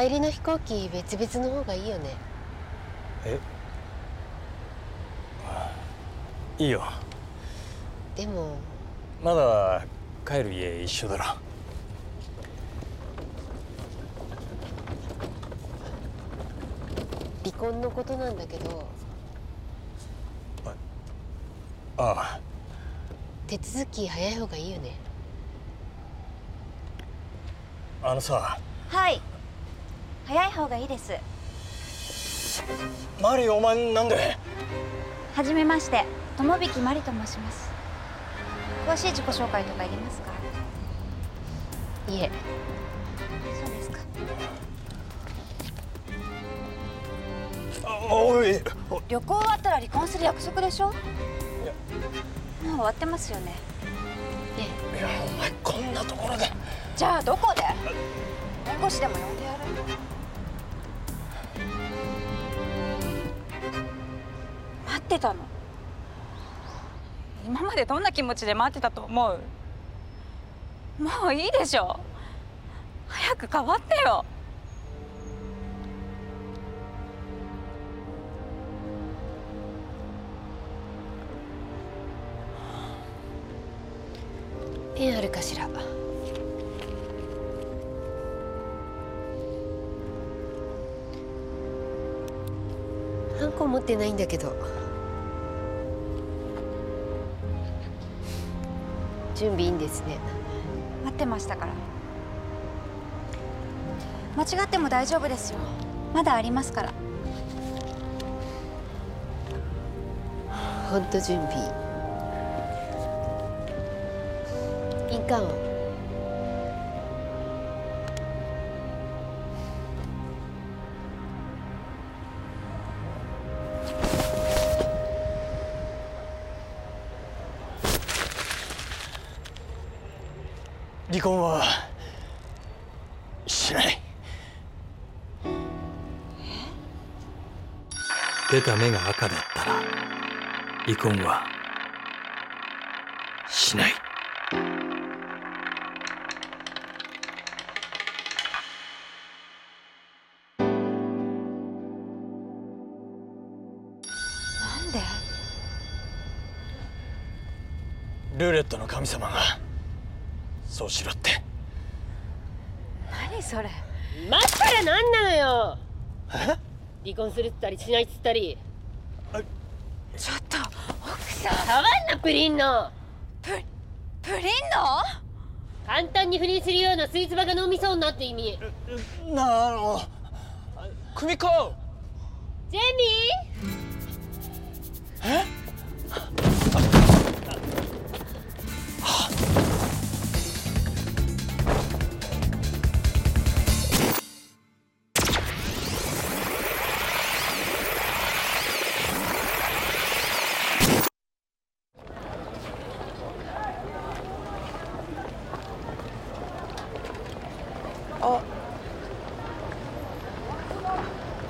帰りの飛行機別々の方がいいよね。え？いいよ。でも。まだ帰る家一緒だろ離婚のことなんだけど。ああ。手続き早い方がいいよね。あのさ。はい早い方がいいです。マリお前なんで？はじめまして。友引マリと申します。詳しい自己紹介とかいりますか？いえ。そうですか。あおい。旅行終わったら離婚する約束でしょ？もう終わってますよね。え。いやお前こんなところで。じゃあどこで？弁護士でも呼んでやるってたの。今までどんな気持ちで待ってたと思う？もういいでしょ？早く変わってよ。ペンあるかしら？ハンコ持ってないんだけど。準備いいんですね。待ってましたから。間違っても大丈夫ですよ。まだありますから。本当準備。印鑑を離婚はしない。出た目が赤だったら離婚はしない。なんで？ルーレットの神様がそうしろって。何それ。待ったらなんなのよ。離婚するっつったりしないっつったり。ちょっと奥さん。触んなプリンの。ププリンの？簡単に不倫するようなスイーツバカ脳みそ女って意味。なあの久美子ジェミああ。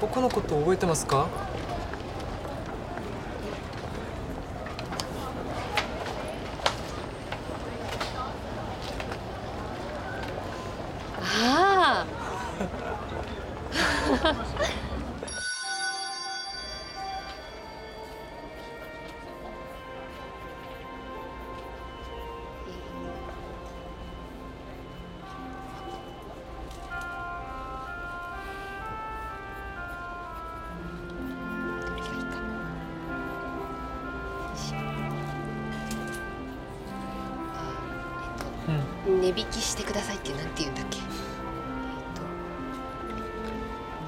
僕のこと覚えてますか？値引きしてくださいってなんて言うんだっけ？えっ、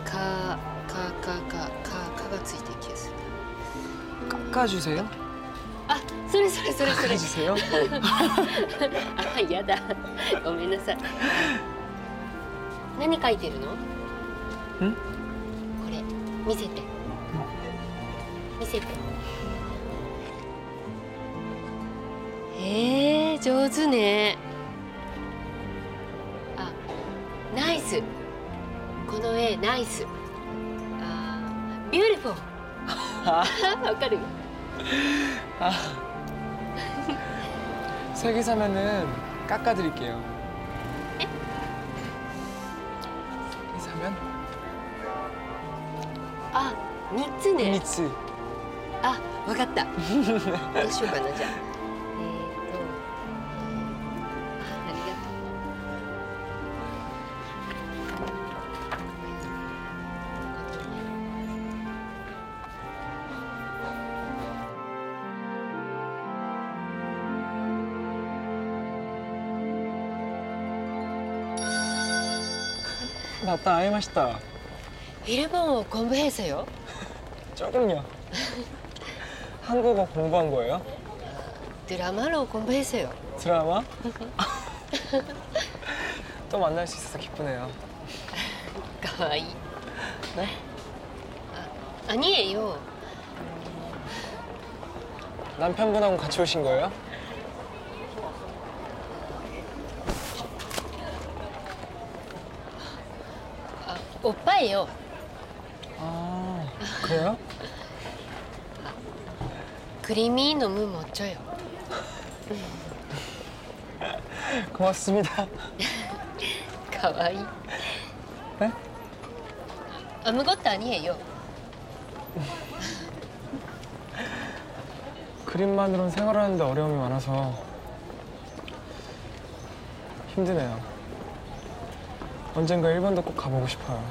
とかかかかかかがついてる気がするかかじゅせよ。あそれそれそれそれ。かじせよ。あやだ。ごめんなさい。何書いてるの？ん？これ。見せて。見せて。えー、上手ね。スこの絵ナイスあビューティフォーわかる 아. 세 개 사면은 깎아드릴게요 하면 あ三つね 미츠 あわかったどうしようかなじゃあ 갔다 와 맛있다 일본어 공부해서요? 조금요. 한국어 공부한 거예요? 드라마로 공부해서요. 드라마? 또 만날 수 있어서 기쁘네요. 가와이. 네? 아, 아니에요. 남편분하고 같이 오신 거예요? 오빠예요. 아, 그래요? 그림이 너무 멋져요. 고맙습니다. 가와이. 네? 아무것도 아니에요. 그림만으로는 생활하는데 어려움이 많아서 힘드네요. 언젠가 일본도 꼭 가보고 싶어요.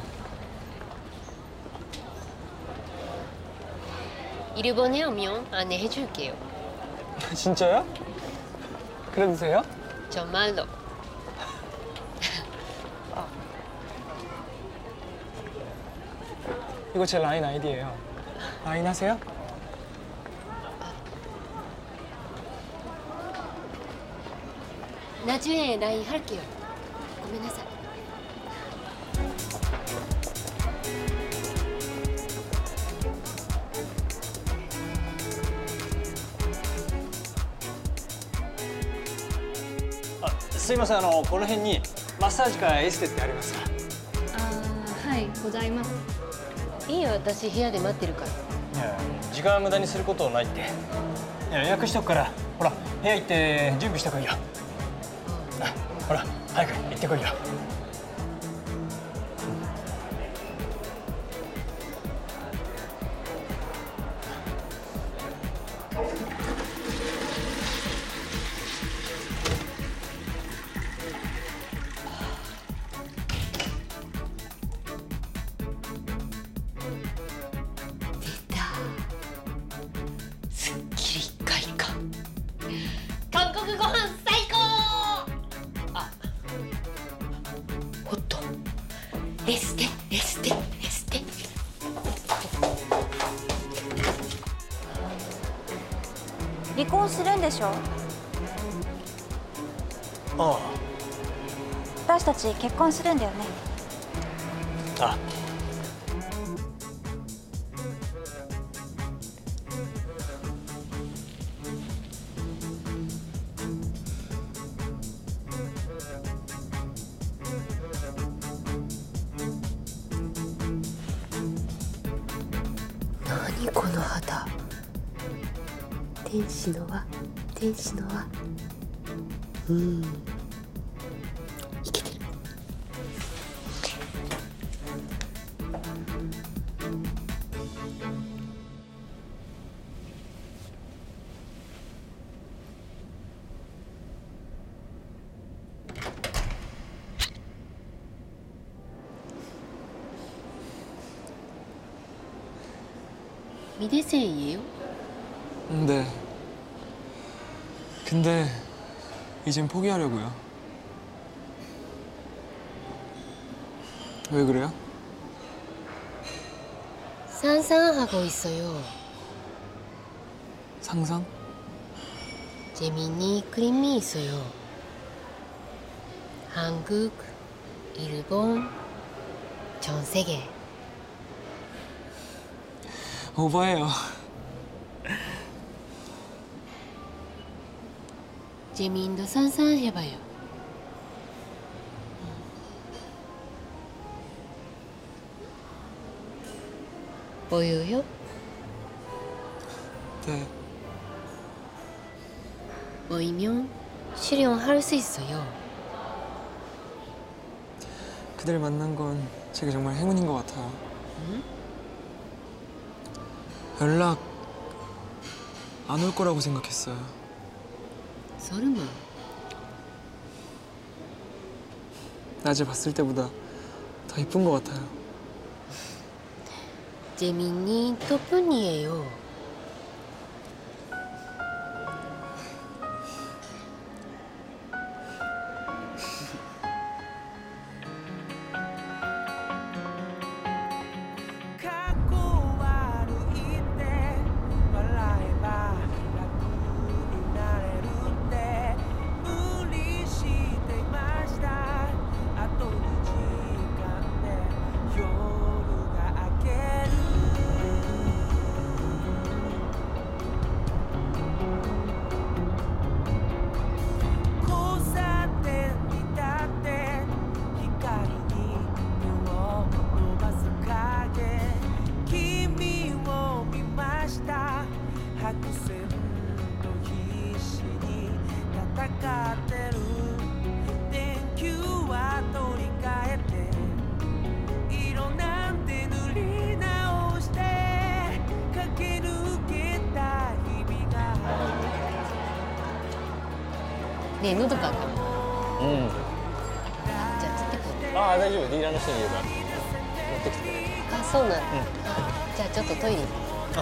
일본에 오면 안내해줄게요. 진짜요? 그래도 돼요? 정말로. 아. 이거 제 라인 아이디예요. 라인 하세요? 나중에 라인 할게요. 고민하세요. すいませんあのこの辺にマッサージかエステってありますか？ああはいございます。いいよ、私部屋で待ってるから。いや時間は無駄にすることないって。いや予約しとくからほら部屋行って準備してこいよほら早く行ってこいよ。エステエステエステ離婚するんでしょ？あ。私たち結婚するんだよね。あこの肌。天使の輪。天使の輪。うん。 근데 이젠 포기하려고요 왜 그래요? 상상하고 있어요. 상상? 재미있는 그림이 있어요. 한국, 일본, 전 세계. 오버해요 재미있는 상상해봐요. 보여요? 네 보이면 실현할 수 있어요. 그들 만난 건 제가 정말 행운인 것 같아요. 연락 안 올 거라고 생각했어요. 설마 낮에 봤을 때보다 더 이쁜 것 같아요. 재민이 덕분이에요. ねえ喉かかるうん。じゃあつってこう。ああ大丈夫。ディーラーの人に言えば。持ってきてくれる。あそうなんだ、じゃあちょっとトイレに乗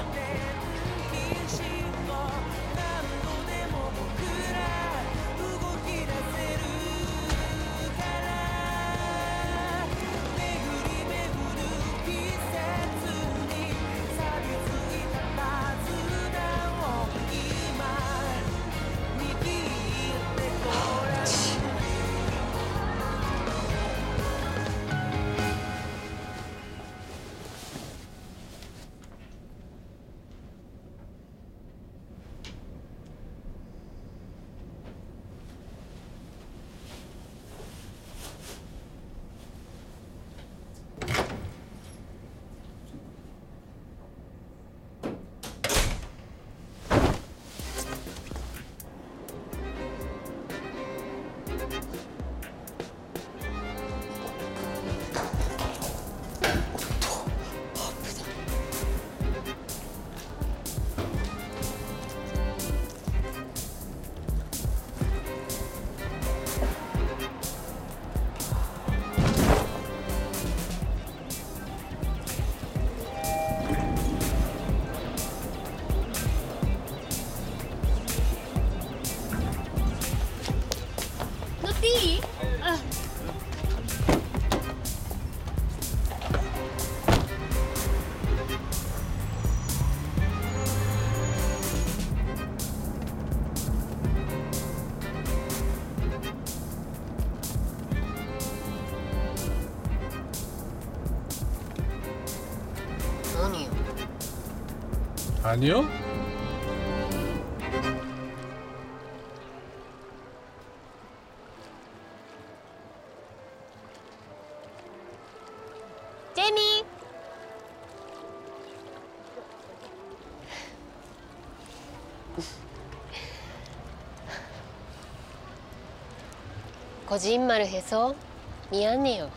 아니요? 제미 거짓말을 해서 미안해요.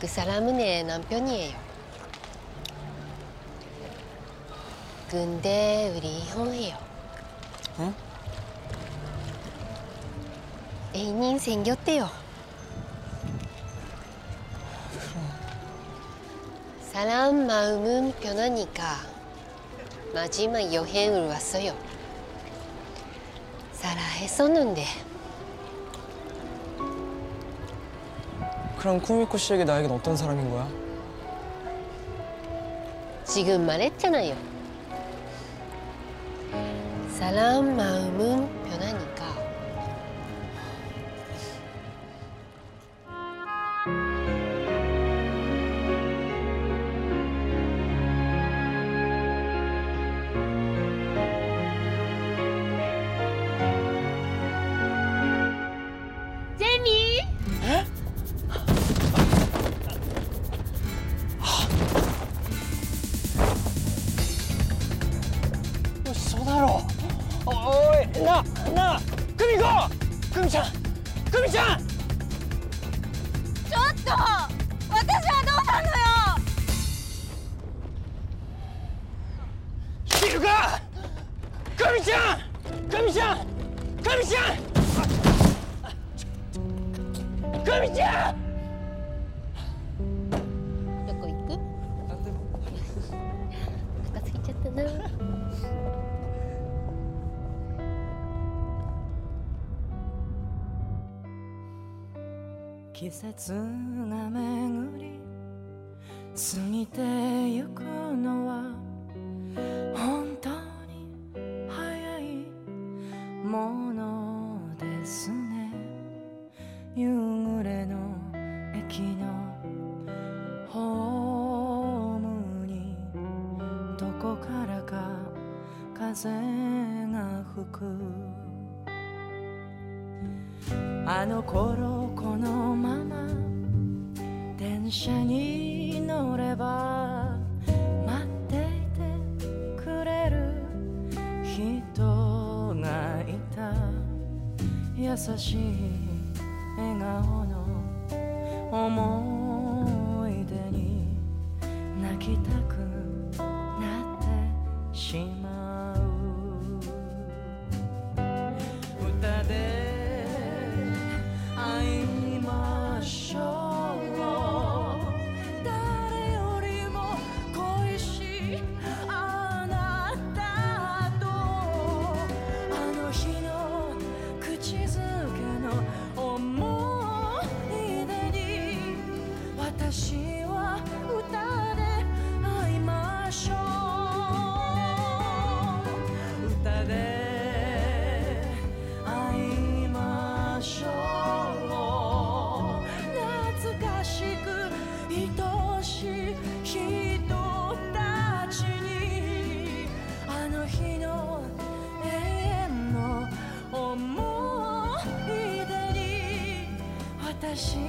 그 사람은 내 남편이에요. 근데 우리 이혼해요. 어? 애인이 생겼대요. 사람 마음은 변하니까 마지막 여행을 왔어요. 살아했었는데 그럼 쿠미코 씨에게 나에겐 어떤 사람인 거야? 지금 말했잖아요. 사람 おいなな久季節が巡り過ぎてゆくのはあの頃このまま電車に乗れば待っていてくれる人がいた。優しい笑顔の思い出に泣きたく心。